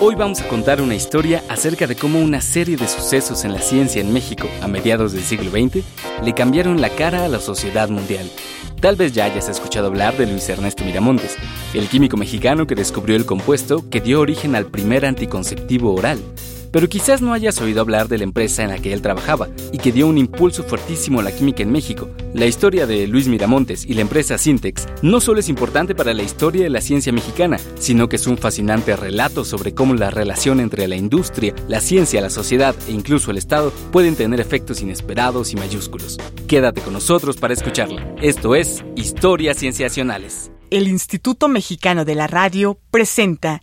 Hoy vamos a contar una historia acerca de cómo una serie de sucesos en la ciencia en México a mediados del siglo XX le cambiaron la cara a la sociedad mundial. Tal vez ya hayas escuchado hablar de Luis Ernesto Miramontes, el químico mexicano que descubrió el compuesto que dio origen al primer anticonceptivo oral, pero quizás no hayas oído hablar de la empresa en la que él trabajaba y que dio un impulso fuertísimo a la química en México. La historia de Luis Miramontes y la empresa Syntex no solo es importante para la historia de la ciencia mexicana, sino que es un fascinante relato sobre cómo la relación entre la industria, la ciencia, la sociedad e incluso el Estado pueden tener efectos inesperados y mayúsculos. Quédate con nosotros para escucharla. Esto es Historias Cienciacionales. El Instituto Mexicano de la Radio presenta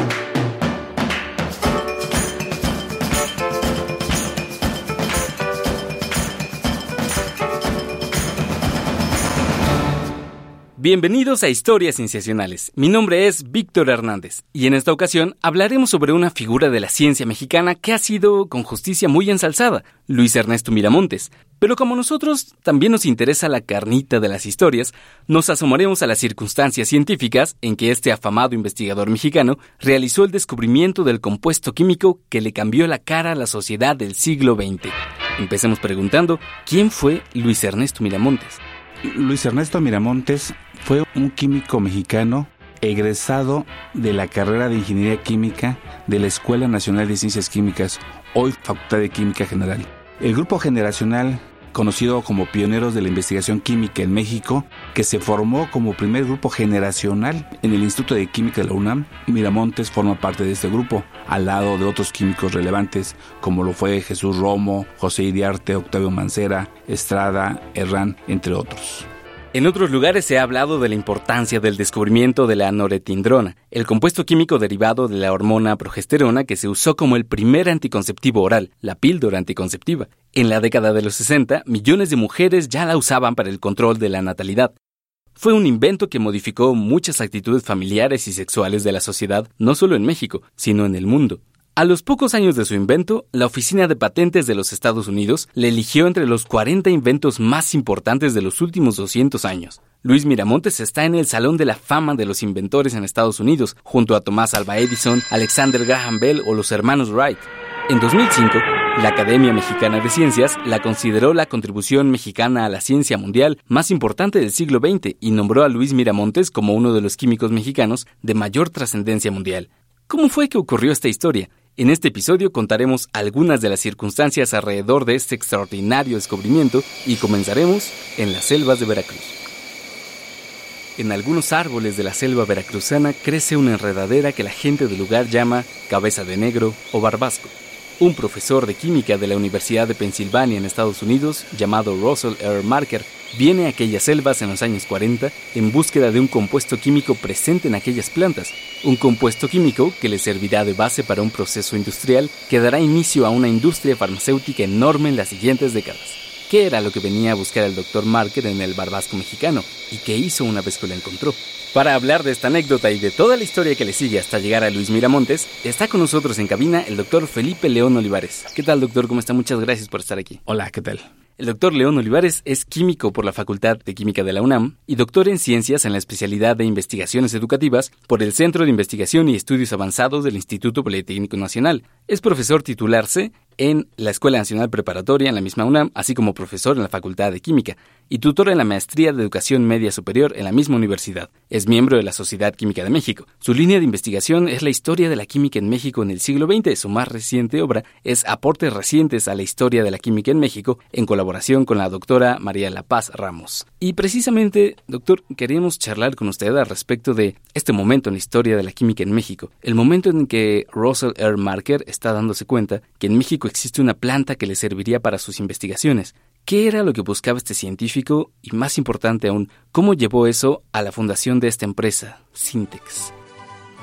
Bienvenidos a Historias Cienciacionales. Mi nombre es Víctor Hernández y en esta ocasión hablaremos sobre una figura de la ciencia mexicana que ha sido con justicia muy ensalzada, Luis Ernesto Miramontes, pero como nosotros también nos interesa la carnita de las historias, nos asomaremos a las circunstancias científicas en que este afamado investigador mexicano realizó el descubrimiento del compuesto químico que le cambió la cara a la sociedad del siglo XX. Empecemos preguntando, ¿quién fue Luis Ernesto Miramontes? Luis Ernesto Miramontes fue un químico mexicano egresado de la carrera de Ingeniería Química de la Escuela Nacional de Ciencias Químicas, hoy Facultad de Química General. El grupo generacional conocido como pioneros de la investigación química en México, que se formó como primer grupo generacional en el Instituto de Química de la UNAM. Miramontes forma parte de este grupo, al lado de otros químicos relevantes como lo fue Jesús Romo, José Iriarte, Octavio Mancera, Estrada, Herrán, entre otros. En otros lugares se ha hablado de la importancia del descubrimiento de la noretindrona, el compuesto químico derivado de la hormona progesterona que se usó como el primer anticonceptivo oral, la píldora anticonceptiva. En la década de los 60, millones de mujeres ya la usaban para el control de la natalidad. Fue un invento que modificó muchas actitudes familiares y sexuales de la sociedad, no solo en México, sino en el mundo. A los pocos años de su invento, la Oficina de Patentes de los Estados Unidos le eligió entre los 40 inventos más importantes de los últimos 200 años. Luis Miramontes está en el Salón de la Fama de los Inventores en Estados Unidos, junto a Tomás Alva Edison, Alexander Graham Bell o los hermanos Wright. En 2005, la Academia Mexicana de Ciencias la consideró la contribución mexicana a la ciencia mundial más importante del siglo XX y nombró a Luis Miramontes como uno de los químicos mexicanos de mayor trascendencia mundial. ¿Cómo fue que ocurrió esta historia? En este episodio contaremos algunas de las circunstancias alrededor de este extraordinario descubrimiento y comenzaremos en las selvas de Veracruz. En algunos árboles de la selva veracruzana crece una enredadera que la gente del lugar llama cabeza de negro o barbasco. Un profesor de química de la Universidad de Pensilvania en Estados Unidos, llamado Russell R. Marker, viene a aquellas selvas en los años 40 en búsqueda de un compuesto químico presente en aquellas plantas, un compuesto químico que le servirá de base para un proceso industrial que dará inicio a una industria farmacéutica enorme en las siguientes décadas. ¿Qué era lo que venía a buscar el doctor Marker en el barbasco mexicano y qué hizo una vez que lo encontró? Para hablar de esta anécdota y de toda la historia que le sigue hasta llegar a Luis Miramontes, está con nosotros en cabina el doctor Felipe León Olivares. ¿Qué tal, doctor? ¿Cómo está? Muchas gracias por estar aquí. Hola, ¿qué tal? El doctor León Olivares es químico por la Facultad de Química de la UNAM y doctor en ciencias en la especialidad de investigaciones educativas por el Centro de Investigación y Estudios Avanzados del Instituto Politécnico Nacional. Es profesor titularse en la Escuela Nacional Preparatoria en la misma UNAM, así como profesor en la Facultad de Química y tutor en la Maestría de Educación Media Superior en la misma universidad. Es miembro de la Sociedad Química de México. Su línea de investigación es la historia de la química en México en el siglo XX. Su más reciente obra es Aportes recientes a la historia de la química en México en colaboración con la doctora María La Paz Ramos. Y precisamente, doctor, queremos charlar con usted al respecto de este momento en la historia de la química en México, el momento en que Russell R. Marker está dándose cuenta que en México existe una planta que le serviría para sus investigaciones. ¿Qué era lo que buscaba este científico? Y más importante aún, ¿cómo llevó eso a la fundación de esta empresa, Syntex?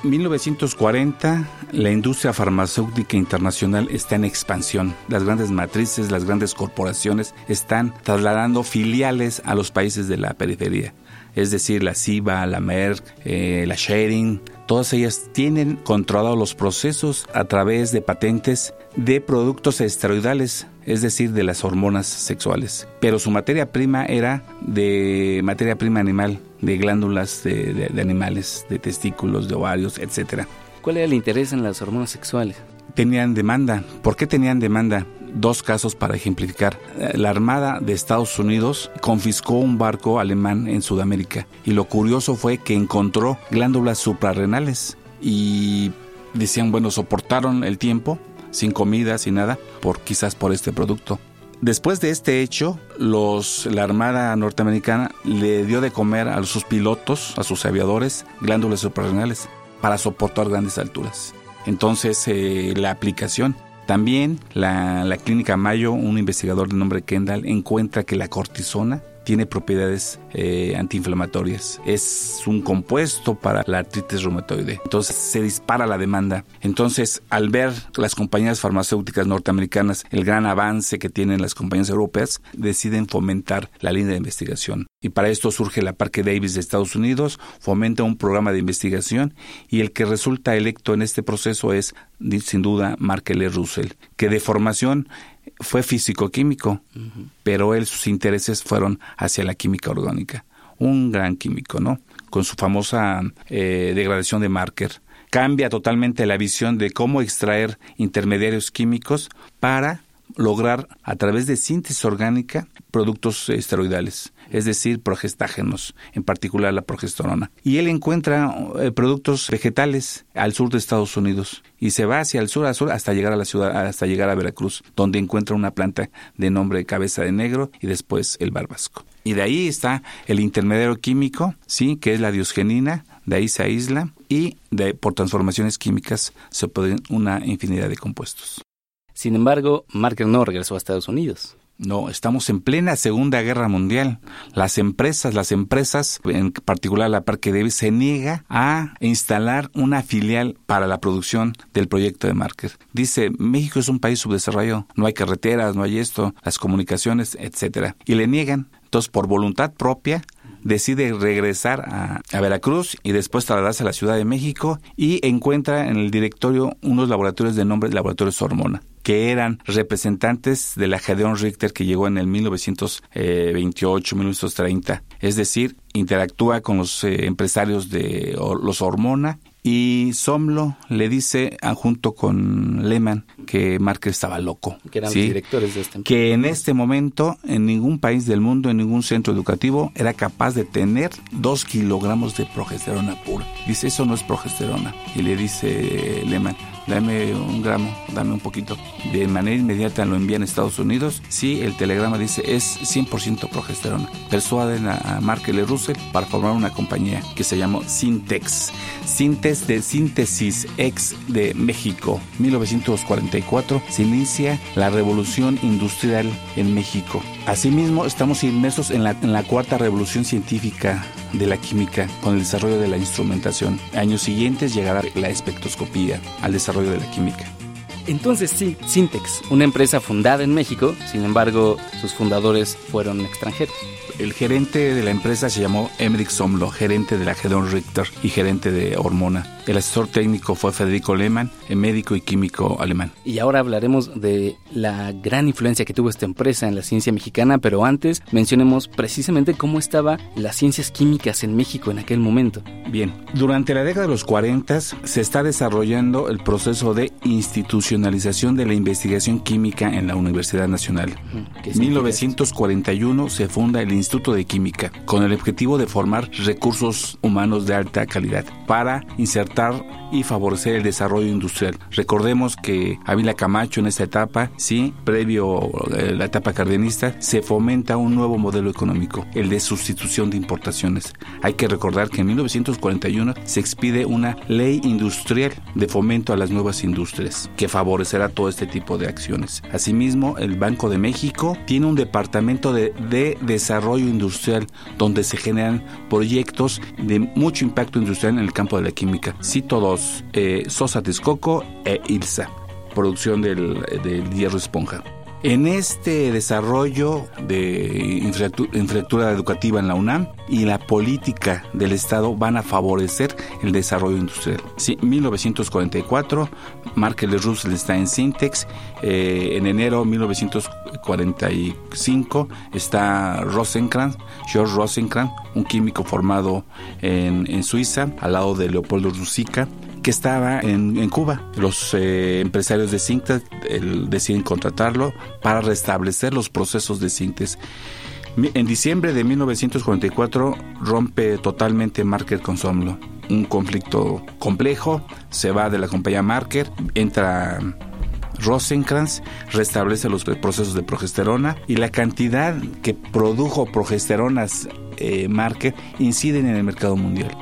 1940, la industria farmacéutica internacional está en expansión. Las grandes matrices, las grandes corporaciones están trasladando filiales a los países de la periferia. Es decir, la CIBA, la Merck, eh, la Sharing, todas ellas tienen controlados los procesos a través de patentes de productos esteroidales es decir, de las hormonas sexuales. Pero su materia prima era de materia prima animal, de glándulas de, animales, de testículos, de ovarios, etc. ¿Cuál era el interés en las hormonas sexuales? Tenían demanda. ¿Por qué tenían demanda? Dos casos para ejemplificar. La Armada de Estados Unidos confiscó un barco alemán en Sudamérica y lo curioso fue que encontró glándulas suprarrenales y decían, bueno, soportaron el tiempo sin comida, sin nada, por quizás por este producto. Después de este hecho, los, la Armada norteamericana le dio de comer a sus pilotos, a sus aviadores, glándulas suprarrenales para soportar grandes alturas. Entonces, eh, la aplicación. También la, la clínica Mayo, un investigador de nombre Kendall, encuentra que la cortisona tiene propiedades eh, antiinflamatorias. Es un compuesto para la artritis reumatoide. Entonces se dispara la demanda. Entonces, al ver las compañías farmacéuticas norteamericanas el gran avance que tienen las compañías europeas, deciden fomentar la línea de investigación. Y para esto surge la Parque Davis de Estados Unidos, fomenta un programa de investigación y el que resulta electo en este proceso es, sin duda, Mark L. Russell, que de formación fue físico-químico, pero él sus intereses fueron hacia la química orgánica. Un gran químico, ¿no? Con su famosa eh, degradación de Marker. Cambia totalmente la visión de cómo extraer intermediarios químicos para lograr a través de síntesis orgánica productos esteroidales, es decir, progestágenos, en particular la progesterona. Y él encuentra eh, productos vegetales al sur de Estados Unidos y se va hacia el sur, al sur hasta llegar a la ciudad, hasta llegar a Veracruz, donde encuentra una planta de nombre cabeza de negro y después el barbasco. Y de ahí está el intermediario químico, sí, que es la diosgenina, de ahí se aísla y de, por transformaciones químicas se pueden una infinidad de compuestos. Sin embargo, Marker no regresó a Estados Unidos. No, estamos en plena Segunda Guerra Mundial. Las empresas, las empresas, en particular la Parque Davis, se niega a instalar una filial para la producción del proyecto de Marker. Dice, México es un país subdesarrollado, no hay carreteras, no hay esto, las comunicaciones, etcétera. Y le niegan. Entonces, por voluntad propia, decide regresar a, a, Veracruz y después trasladarse a la Ciudad de México y encuentra en el directorio unos laboratorios de nombre Laboratorios Hormona que eran representantes de la Gedeon Richter que llegó en el 1928, 1930. Es decir, interactúa con los eh, empresarios de los Hormona y Somlo le dice, ah, junto con Lehman, que Márquez estaba loco. Que eran directores de este Que en este momento, en ningún país del mundo, en ningún centro educativo, era capaz de tener dos kilogramos de progesterona pura. Dice, eso no es progesterona. Y le dice Lehman, dame un gramo, dame un poquito. De manera inmediata lo envían a Estados Unidos. Sí, el telegrama dice es 100% progesterona. Persuaden a, Mark L. Russell para formar una compañía que se llamó Syntex. Sintes de Síntesis Ex de México. 1944 se inicia la revolución industrial en México. Asimismo, estamos inmersos en la, en la cuarta revolución científica de la química con el desarrollo de la instrumentación. Años siguientes llegará la espectroscopía al desarrollo de la química. Entonces, sí, Syntex, una empresa fundada en México, sin embargo, sus fundadores fueron extranjeros. El gerente de la empresa se llamó Emmerich Somlo, gerente de la Gedon Richter y gerente de Hormona. El asesor técnico fue Federico Lehmann, médico y químico alemán. Y ahora hablaremos de la gran influencia que tuvo esta empresa en la ciencia mexicana, pero antes mencionemos precisamente cómo estaban las ciencias químicas en México en aquel momento. Bien, durante la década de los 40 se está desarrollando el proceso de institucionalización de la investigación química en la Universidad Nacional. En 1941 se funda el Instituto de Química con el objetivo de formar recursos humanos de alta calidad para insertar y favorecer el desarrollo industrial. Recordemos que Ávila Camacho en esta etapa, sí, previo a eh, la etapa cardenista, se fomenta un nuevo modelo económico, el de sustitución de importaciones. Hay que recordar que en 1941 se expide una ley industrial de fomento a las nuevas industrias, que favorecerá todo este tipo de acciones. Asimismo, el Banco de México tiene un departamento de, de desarrollo industrial donde se generan proyectos de mucho impacto industrial en el campo de la química cito dos, eh, Sosa Texcoco e Ilsa, producción del, del hierro esponja. En este desarrollo de infraestructura educativa en la UNAM y la política del Estado van a favorecer el desarrollo industrial. Sí, 1944, Markel Russell está en Syntex. Eh, en enero de 1945 está Rosenkrantz, George Rosenkrantz, un químico formado en, en Suiza, al lado de Leopoldo Rusica que estaba en, Cuba. Los eh, empresarios de Sintes deciden contratarlo para restablecer los procesos de Sintes. En diciembre de 1944 rompe totalmente Marker con Somlo. Un conflicto complejo, se va de la compañía Marker, entra Rosenkrantz restablece los procesos de progesterona y la cantidad que produjo progesteronas eh, Marker inciden en el mercado mundial.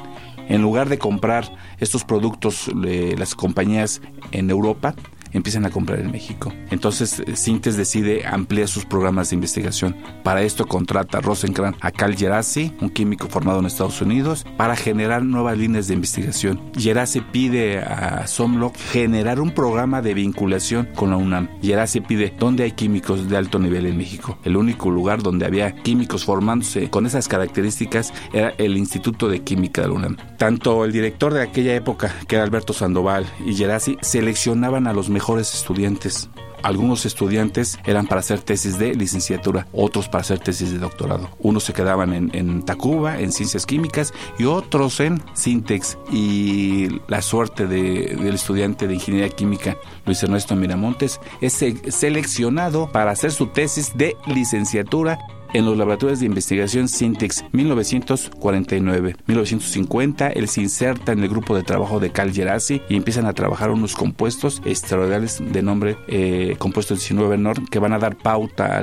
En lugar de comprar estos productos de las compañías en Europa, empiezan a comprar en México. Entonces, Sintes decide ampliar sus programas de investigación. Para esto contrata a Rosenkrantz a Cal Gerasi, un químico formado en Estados Unidos, para generar nuevas líneas de investigación. Gerasi pide a Somlock generar un programa de vinculación con la UNAM. Gerasi pide dónde hay químicos de alto nivel en México. El único lugar donde había químicos formándose con esas características era el Instituto de Química de la UNAM. Tanto el director de aquella época, que era Alberto Sandoval, y Gerasi seleccionaban a los mejores estudiantes. Algunos estudiantes eran para hacer tesis de licenciatura, otros para hacer tesis de doctorado. Unos se quedaban en, Tacuba, en ciencias químicas, y otros en Sintex. Y la suerte del estudiante de ingeniería química, Luis Ernesto Miramontes, es seleccionado para hacer su tesis de licenciatura en los laboratorios de investigación Sintex 1949. 1950 él se inserta en el grupo de trabajo de Cal Gerasi y empiezan a trabajar unos compuestos extraordinarios de nombre eh, compuesto 19 NOR que van a dar pauta a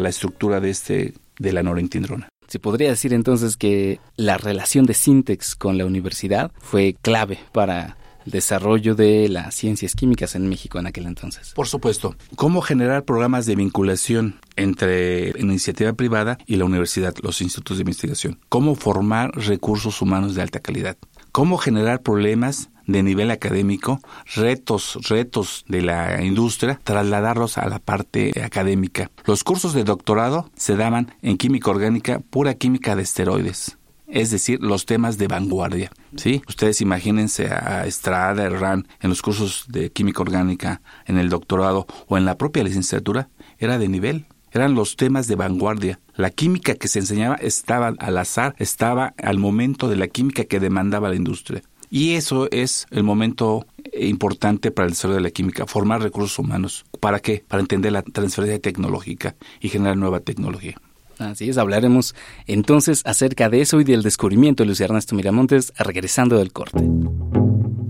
la estructura de este de la norentindrona. Se podría decir entonces que la relación de Sintex con la universidad fue clave para el desarrollo de las ciencias químicas en México en aquel entonces. Por supuesto. ¿Cómo generar programas de vinculación entre la iniciativa privada y la universidad, los institutos de investigación? ¿Cómo formar recursos humanos de alta calidad? ¿Cómo generar problemas de nivel académico, retos, retos de la industria, trasladarlos a la parte académica. Los cursos de doctorado se daban en química orgánica, pura química de esteroides es decir, los temas de vanguardia. ¿sí? Ustedes imagínense a Estrada, Herrán, en los cursos de química orgánica, en el doctorado o en la propia licenciatura, era de nivel. Eran los temas de vanguardia. La química que se enseñaba estaba al azar, estaba al momento de la química que demandaba la industria. Y eso es el momento importante para el desarrollo de la química, formar recursos humanos. ¿Para qué? Para entender la transferencia tecnológica y generar nueva tecnología. Así es, hablaremos entonces acerca de eso y del descubrimiento de Luis Ernesto Miramontes regresando del corte.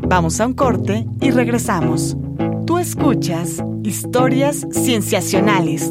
Vamos a un corte y regresamos. Tú escuchas historias cienciacionales.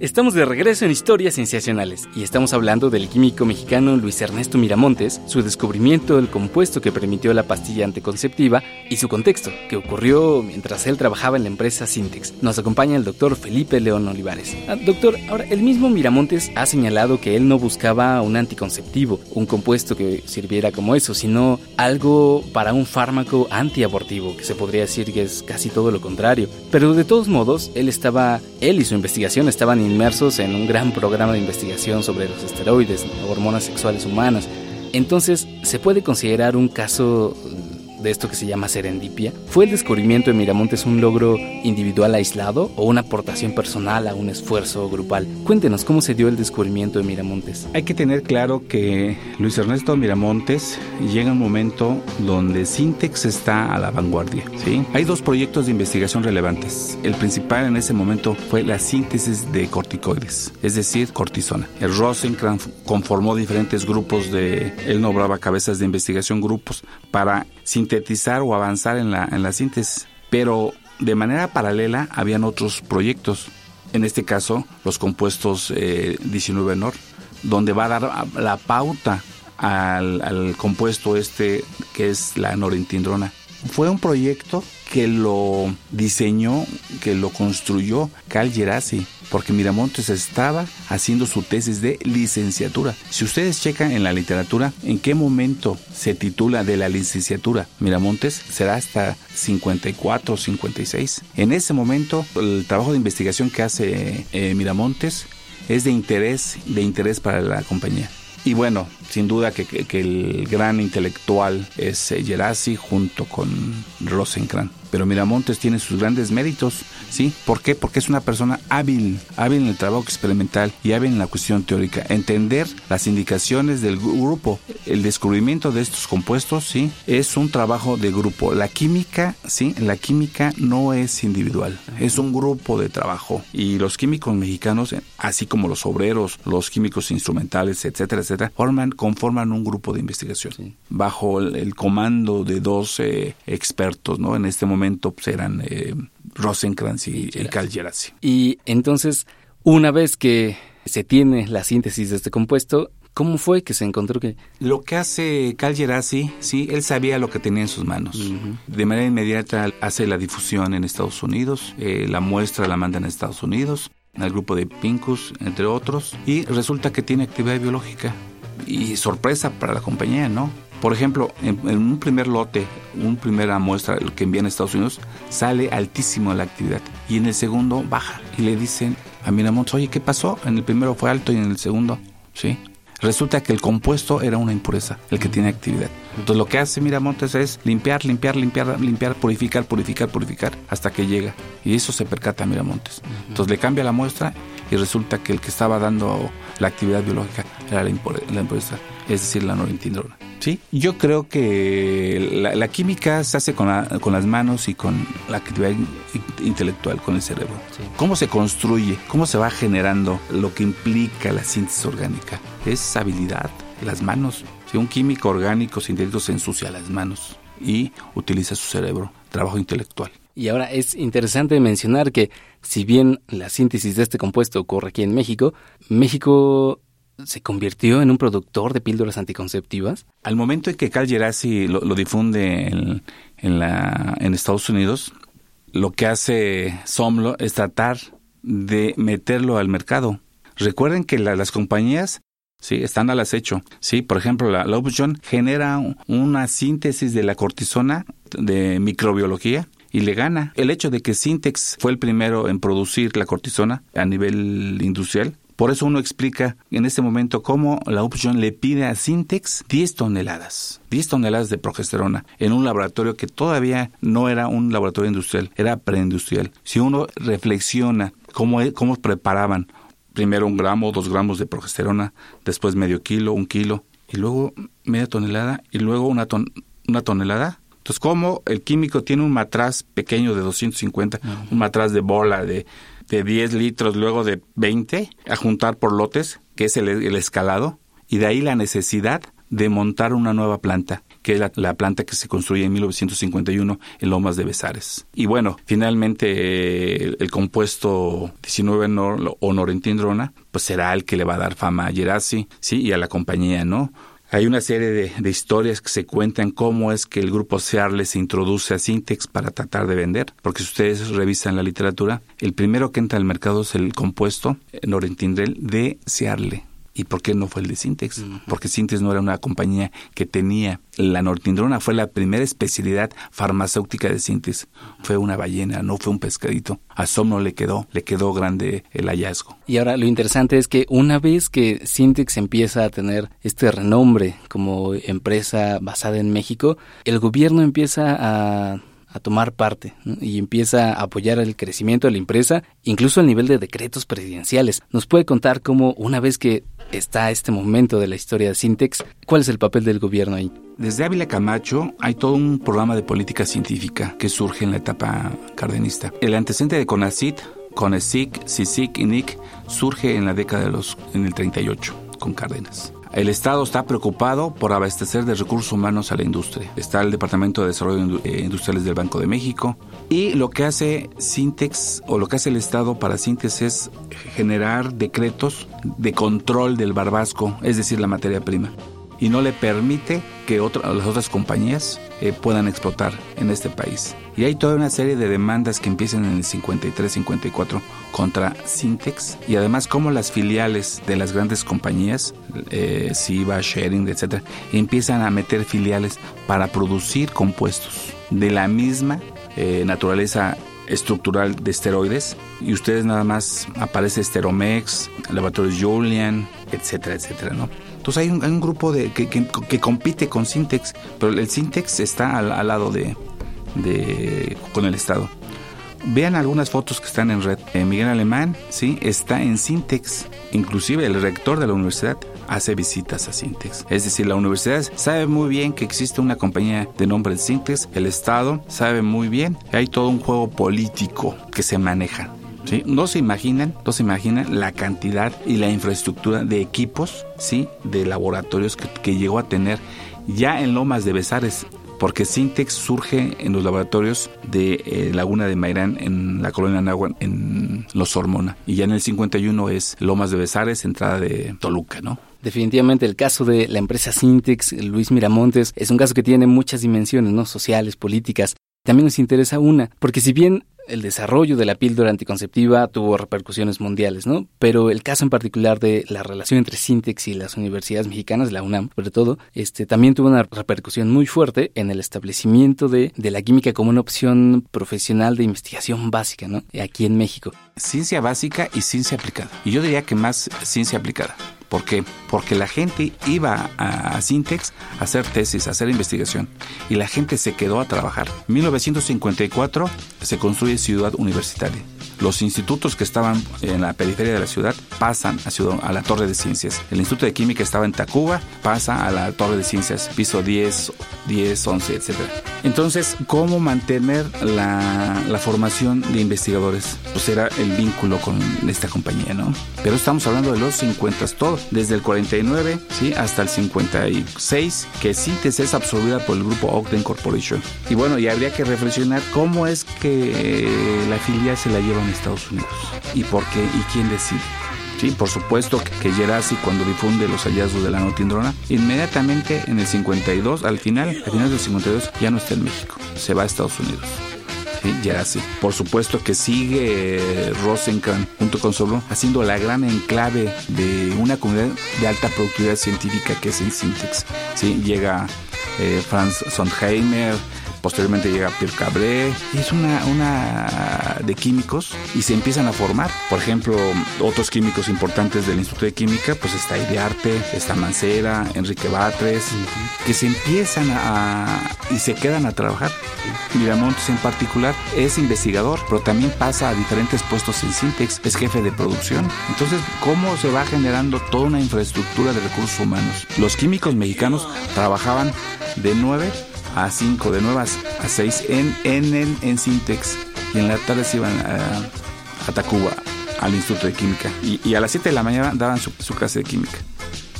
Estamos de regreso en Historias Sensacionales y estamos hablando del químico mexicano Luis Ernesto Miramontes, su descubrimiento del compuesto que permitió la pastilla anticonceptiva y su contexto, que ocurrió mientras él trabajaba en la empresa Sintex. Nos acompaña el doctor Felipe León Olivares. Ah, doctor, ahora el mismo Miramontes ha señalado que él no buscaba un anticonceptivo, un compuesto que sirviera como eso, sino algo para un fármaco antiabortivo, que se podría decir que es casi todo lo contrario. Pero de todos modos, él estaba, él y su investigación estaban inmersos en un gran programa de investigación sobre los esteroides, hormonas sexuales humanas. Entonces, se puede considerar un caso de esto que se llama serendipia? ¿Fue el descubrimiento de Miramontes un logro individual aislado o una aportación personal a un esfuerzo grupal? Cuéntenos cómo se dio el descubrimiento de Miramontes. Hay que tener claro que Luis Ernesto Miramontes llega un momento donde Sintex está a la vanguardia. ¿sí? Hay dos proyectos de investigación relevantes. El principal en ese momento fue la síntesis de corticoides, es decir, cortisona. El Rosenkrantz conformó diferentes grupos de, él nombraba cabezas de investigación, grupos para sintetizar o avanzar en la, en la síntesis. Pero de manera paralela habían otros proyectos, en este caso los compuestos 19 eh, NOR, donde va a dar la pauta al, al compuesto este que es la norintindrona. Fue un proyecto que lo diseñó, que lo construyó Cal Gerasi, porque Miramontes estaba haciendo su tesis de licenciatura. Si ustedes checan en la literatura en qué momento se titula de la licenciatura Miramontes, será hasta 54 o 56. En ese momento, el trabajo de investigación que hace eh, Miramontes es de interés, de interés para la compañía. Y bueno, sin duda que, el gran intelectual es eh, Gerasi junto con Rosenkrantz. Pero Miramontes tiene sus grandes méritos, ¿sí? ¿Por qué? Porque es una persona hábil, hábil en el trabajo experimental y hábil en la cuestión teórica. Entender las indicaciones del grupo, el descubrimiento de estos compuestos, ¿sí? Es un trabajo de grupo. La química, ¿sí? La química no es individual, es un grupo de trabajo. Y los químicos mexicanos, así como los obreros, los químicos instrumentales, etcétera, etcétera, forman, conforman un grupo de investigación bajo el, comando de dos expertos, ¿no? En este momento momento pues, eran eh, Rosenkrantz y, y Cal Y entonces, una vez que se tiene la síntesis de este compuesto, ¿Cómo fue que se encontró que...? Lo que hace Cal Gerasi, sí, él sabía lo que tenía en sus manos. De manera inmediata hace la difusión en Estados Unidos, eh, la muestra la manda en Estados Unidos, al grupo de Pincus, entre otros, y resulta que tiene actividad biológica. Y sorpresa para la compañía, ¿no? Por ejemplo, en, un primer lote, un primera muestra que envían a Estados Unidos, sale altísimo la actividad y en el segundo baja y le dicen a Miramontes, oye, ¿qué pasó? En el primero fue alto y en el segundo, ¿sí? Resulta que el compuesto era una impureza, el que tiene actividad. Entonces lo que hace Miramontes es limpiar, limpiar, limpiar, limpiar, purificar, purificar, purificar, hasta que llega. Y eso se percata a Miramontes. Entonces le cambia la muestra y resulta que el que estaba dando la actividad biológica era la, impureza, es decir, la norintindrona. Sí, yo creo que la, química se hace con, las manos y con la actividad intelectual, con el cerebro. ¿Cómo se construye? ¿Cómo se va generando lo que implica la síntesis orgánica? Es habilidad, las manos. Si un químico orgánico sintético se ensucia las manos y utiliza su cerebro, trabajo intelectual. Y ahora es interesante mencionar que si bien la síntesis de este compuesto ocurre aquí en México, México se convirtió en un productor de píldoras anticonceptivas. Al momento en que Cal Gerasi lo, difunde en, la, en Estados Unidos, lo que hace Somlo es tratar de meterlo al mercado. Recuerden que las compañías sí están al acecho. Sí, por ejemplo, la Lobuchon genera una síntesis de la cortisona de microbiología y le gana. El hecho de que Sintex fue el primero en producir la cortisona a nivel industrial por eso uno explica en este momento cómo la Upjohn le pide a Sintex 10 toneladas, 10 toneladas de progesterona en un laboratorio que todavía no era un laboratorio industrial, era preindustrial. Si uno reflexiona cómo, cómo preparaban primero un gramo, dos gramos de progesterona, después medio kilo, un kilo, y luego media tonelada, y luego una, una tonelada, entonces, como el químico tiene un matraz pequeño de 250, un matraz de bola de de 10 litros, luego de 20, a juntar por lotes, que es el, escalado, y de ahí la necesidad de montar una nueva planta, que es la, planta que se construye en 1951 en Lomas de Besares. Y bueno, finalmente el, compuesto 19 o norentindrona, pues será el que le va a dar fama a Gerasi, sí, y a la compañía, ¿no? Hay una serie de, historias que se cuentan cómo es que el grupo Searle se introduce a Sintex para tratar de vender, porque si ustedes revisan la literatura, el primero que entra al mercado es el compuesto Norentindrel de Searle. ¿Y por qué no fue el de Sintex? Porque Sintex no era una compañía que tenía. La nortindrona fue la primera especialidad farmacéutica de Sintex. Fue una ballena, no fue un pescadito. A Somno le quedó, le quedó grande el hallazgo. Y ahora lo interesante es que una vez que Sintex empieza a tener este renombre como empresa basada en México, el gobierno empieza a a tomar parte y empieza a apoyar el crecimiento de la empresa, incluso al nivel de decretos presidenciales. ¿Nos puede contar cómo, una vez que está este momento de la historia de Sintex, cuál es el papel del gobierno ahí? Desde Ávila Camacho hay todo un programa de política científica que surge en la etapa cardenista. El antecedente de CONACIT, CONESIC, CICIC y NIC surge en la década de los en el 38 con Cárdenas. El Estado está preocupado por abastecer de recursos humanos a la industria. Está el Departamento de Desarrollo eh, Industriales del Banco de México. Y lo que hace Sintex o lo que hace el Estado para Sintex es generar decretos de control del barbasco, es decir, la materia prima. Y no le permite que las otras compañías eh, puedan explotar en este país. Y hay toda una serie de demandas que empiezan en el 53-54 contra Sintex y además como las filiales de las grandes compañías, eh, Sharing, etcétera, empiezan a meter filiales para producir compuestos de la misma eh, naturaleza estructural de esteroides y ustedes nada más aparece Steromex, Laboratorios Julian, etcétera, etcétera, ¿no? Entonces hay un, grupo de, que, compite con Sintex, pero el Sintex está al, lado de, de, con el Estado. Vean algunas fotos que están en red. Eh, Miguel Alemán, sí, está en Sintex. Inclusive el rector de la universidad hace visitas a Sintex. Es decir, la universidad sabe muy bien que existe una compañía de nombre Sintex, el Estado sabe muy bien hay todo un juego político que se maneja. ¿Sí? No se imaginan, no se imaginan la cantidad y la infraestructura de equipos, ¿sí? de laboratorios que, llegó a tener ya en Lomas de Besares porque Sintex surge en los laboratorios de eh, Laguna de Mairán en la colonia Nahua en Los Hormona y ya en el 51 es Lomas de Besares, entrada de Toluca, ¿no? Definitivamente el caso de la empresa Sintex, Luis Miramontes, es un caso que tiene muchas dimensiones, ¿no? Sociales, políticas. También nos interesa una, porque si bien el desarrollo de la píldora anticonceptiva tuvo repercusiones mundiales, ¿no? Pero el caso en particular de la relación entre Sintex y las universidades mexicanas, la UNAM sobre todo, este, también tuvo una repercusión muy fuerte en el establecimiento de, de la química como una opción profesinal de investigación básica, ¿no? Aquí en México. Ciencia básica y ciencia aplicada. Y yo diría que más ciencia aplicada. ¿Por qué? Porque la gente iba a, Sintex a hacer tesis, a hacer investigación y la gente se quedó a trabajar. En 1954 se construye Ciudad Universitaria los institutos que estaban en la periferia de la ciudad pasan a, la Torre de Ciencias. El Instituto de Química estaba en Tacuba, pasa a la Torre de Ciencias, piso 10, 10, 11, etc. Entonces, ¿cómo mantener la, formación de investigadores? Pues era el vínculo con esta compañía, ¿no? Pero estamos hablando de los 50, todo, desde el 49 ¿sí? hasta el 56, que CITES es absorbida por el grupo Ogden Corporation. Y bueno, y habría que reflexionar cómo es que la filial se la llevan Estados Unidos. ¿Y por qué? ¿Y quién decide? Sí, por supuesto que Gerasi cuando difunde los hallazgos de la notindrona, inmediatamente en el 52, al final, al final del 52, ya no está en México, se va a Estados Unidos. Sí, Gerasi. Por supuesto que sigue Rosenkrantz junto con Soblón haciendo la gran enclave de una comunidad de alta productividad científica que es en Syntex. Sí, llega eh, Franz Sondheimer, posteriormente llega Pierre Cabré, es una, una de químicos y se empiezan a formar. Por ejemplo, otros químicos importantes del Instituto de Química, pues está Idearte, está Mancera, Enrique Batres, que se empiezan a, y se quedan a trabajar. Miramontes en particular es investigador, pero también pasa a diferentes puestos en Sintex, es jefe de producción. Entonces, ¿cómo se va generando toda una infraestructura de recursos humanos? Los químicos mexicanos trabajaban de 9 a 5, de 9 a 6 en, en, el, en Sintex. Y en la tarde se iban a, Tacuba, al Instituto de Química. Y, a las 7 de la mañana daban su, clase de química.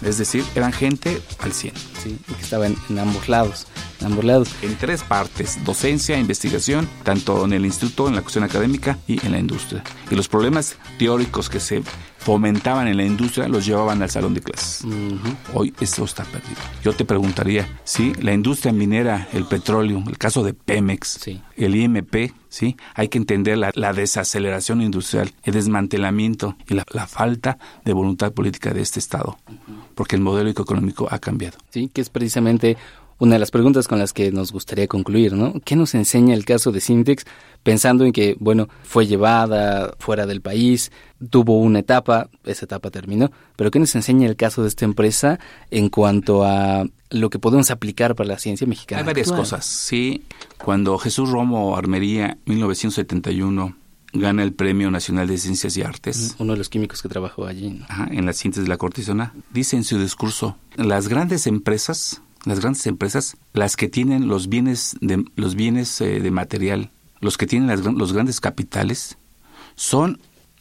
Es decir, eran gente al 100. Sí, que estaban en. En ambos lados. En tres partes, docencia, investigación, tanto en el instituto, en la cuestión académica y en la industria. Y los problemas teóricos que se fomentaban en la industria los llevaban al salón de clases. Hoy eso está perdido. Yo te preguntaría, si la industria minera, el petróleo, el caso de Pemex, el IMP, ¿sí? Hay que entender la, desaceleración industrial, el desmantelamiento y la, falta de voluntad política de este Estado, porque el modelo económico ha cambiado. Sí, que es precisamente una de las preguntas con las que nos gustaría concluir, ¿no? ¿Qué nos enseña el caso de Sintex pensando en que, bueno, fue llevada fuera del país, tuvo una etapa, esa etapa terminó, pero ¿qué nos enseña el caso de esta empresa en cuanto a lo que podemos aplicar para la ciencia mexicana? Hay varias cosas, sí. Cuando Jesús Romo Armería, 1971, gana el Premio Nacional de Ciencias y Artes. Uno de los químicos que trabajó allí. en la síntesis de la cortisona. Dice en su discurso, las grandes empresas las grandes empresas, las que tienen los bienes de, los bienes, eh, de material, los que tienen los grandes capitales, son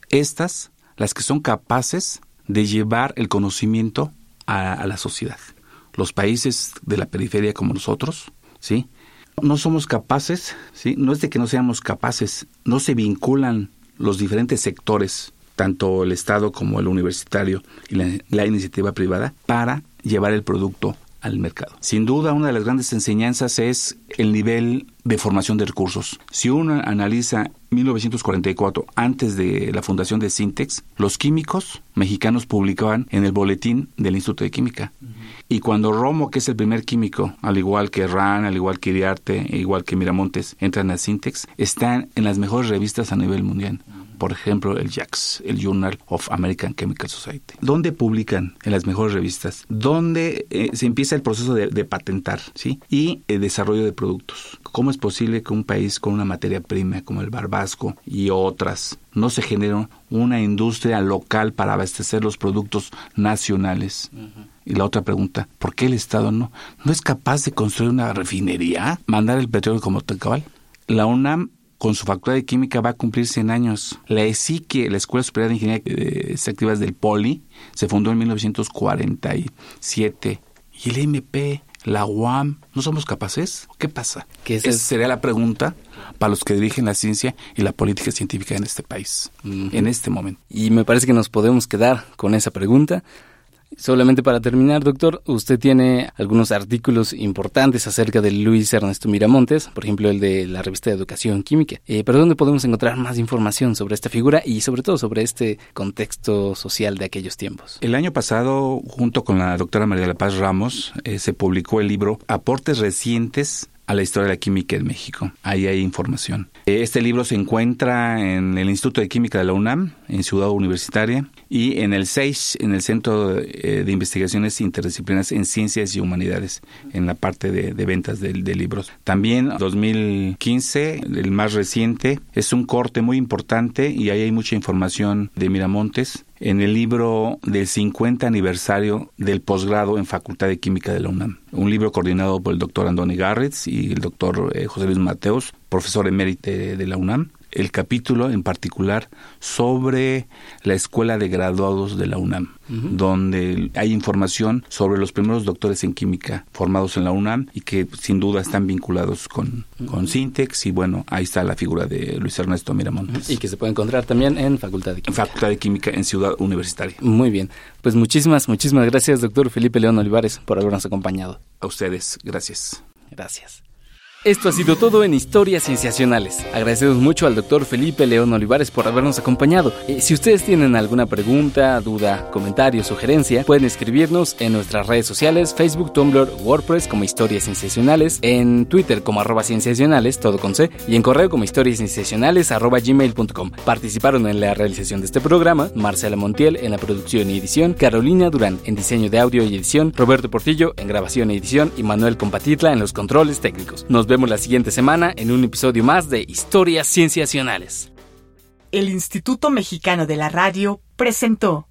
estas las que son capaces de llevar el conocimiento a, la sociedad. Los países de la periferia como nosotros, ¿sí? No somos capaces, ¿sí? No es de que no seamos capaces, no se vinculan los diferentes sectores, tanto el Estado como el universitario y la iniciativa privada, para llevar el producto al mercado. Sin duda, una de las grandes enseñanzas es el nivel de formación de recursos. Si uno analiza 1944, antes de la fundación de Sintex, los químicos mexicanos publicaban en el boletín del Instituto de Química. Y cuando Romo, que es el primer químico, al igual que Ran, al igual que Iriarte, igual que Miramontes, entran a Sintex, están en las mejores revistas a nivel mundial por ejemplo, el JACS, el Journal of American Chemical Society. ¿Dónde publican en las mejores revistas? ¿Dónde eh, se empieza el proceso de, patentar ¿sí? y el desarrollo de productos? ¿Cómo es posible que un país con una materia prima como el barbasco y otras no se genere una industria local para abastecer los productos nacionales? Y la otra pregunta, ¿por qué el Estado no, no es capaz de construir una refinería? ¿Mandar el petróleo como cabal? La UNAM con su facultad de química va a cumplir 100 años. La ESIQUE, la Escuela Superior de Ingeniería Extractivas del Poli, se fundó en 1947. Y el MP, la UAM, ¿no somos capaces? ¿Qué pasa? Que esa sería la pregunta para los que dirigen la ciencia y la política científica en este país, en este momento. Y me parece que nos podemos quedar con esa pregunta. Solamente para terminar, doctor, usted tiene algunos artículos importantes acerca de Luis Ernesto Miramontes, por ejemplo el de la revista de Educación Química. Eh, ¿Pero dónde podemos encontrar más información sobre esta figura y sobre todo sobre este contexto social de aquellos tiempos? El año pasado, junto con la doctora María de la Paz Ramos, eh, se publicó el libro Aportes recientes a la historia de la química en México. Ahí hay información. Este libro se encuentra en el Instituto de Química de la UNAM, en Ciudad Universitaria, y en el SEIS, en el Centro eh, de Investigaciones Interdisciplinarias en Ciencias y Humanidades, en la parte de, ventas de, de, libros. También 2015, el más reciente, es un corte muy importante y ahí hay mucha información de Miramontes en el libro del 50 aniversario del posgrado en Facultad de Química de la UNAM. Un libro coordinado por el doctor Andoni Garretz y el doctor eh, José Luis Mateos, profesor emérito de la UNAM el capítulo en particular sobre la Escuela de Graduados de la UNAM, donde hay información sobre los primeros doctores en química formados en la UNAM y que sin duda están vinculados con, con Sintex y bueno, ahí está la figura de Luis Ernesto Miramontes. Y que se puede encontrar también en Facultad de Química. En Facultad de Química en Ciudad Universitaria. Muy bien, pues muchísimas, muchísimas gracias doctor Felipe León Olivares por habernos acompañado. A ustedes, gracias. Gracias. Esto ha sido todo en Historias Cienciacionales. Agradecemos mucho al doctor Felipe León Olivares por habernos acompañado. Eh, si ustedes tienen alguna pregunta, duda, comentario, sugerencia, pueden escribirnos en nuestras redes sociales, Facebook, Tumblr, WordPress como Historias Cienciacionales, en Twitter como arroba cienciacionales, todo con C, y en correo como historiascienciacionales arroba gmail.com. Participaron en la realización de este programa Marcela Montiel en la producción y edición, Carolina Durán en diseño de audio y edición, Roberto Portillo en grabación y edición y Manuel Compatitla en los controles técnicos. Nos vemos vemos la siguiente semana en un episodio más de Historias Cienciacionales. El Instituto Mexicano de la Radio presentó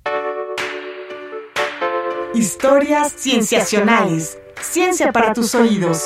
Historias Cienciacionales. Ciencia para tus oídos.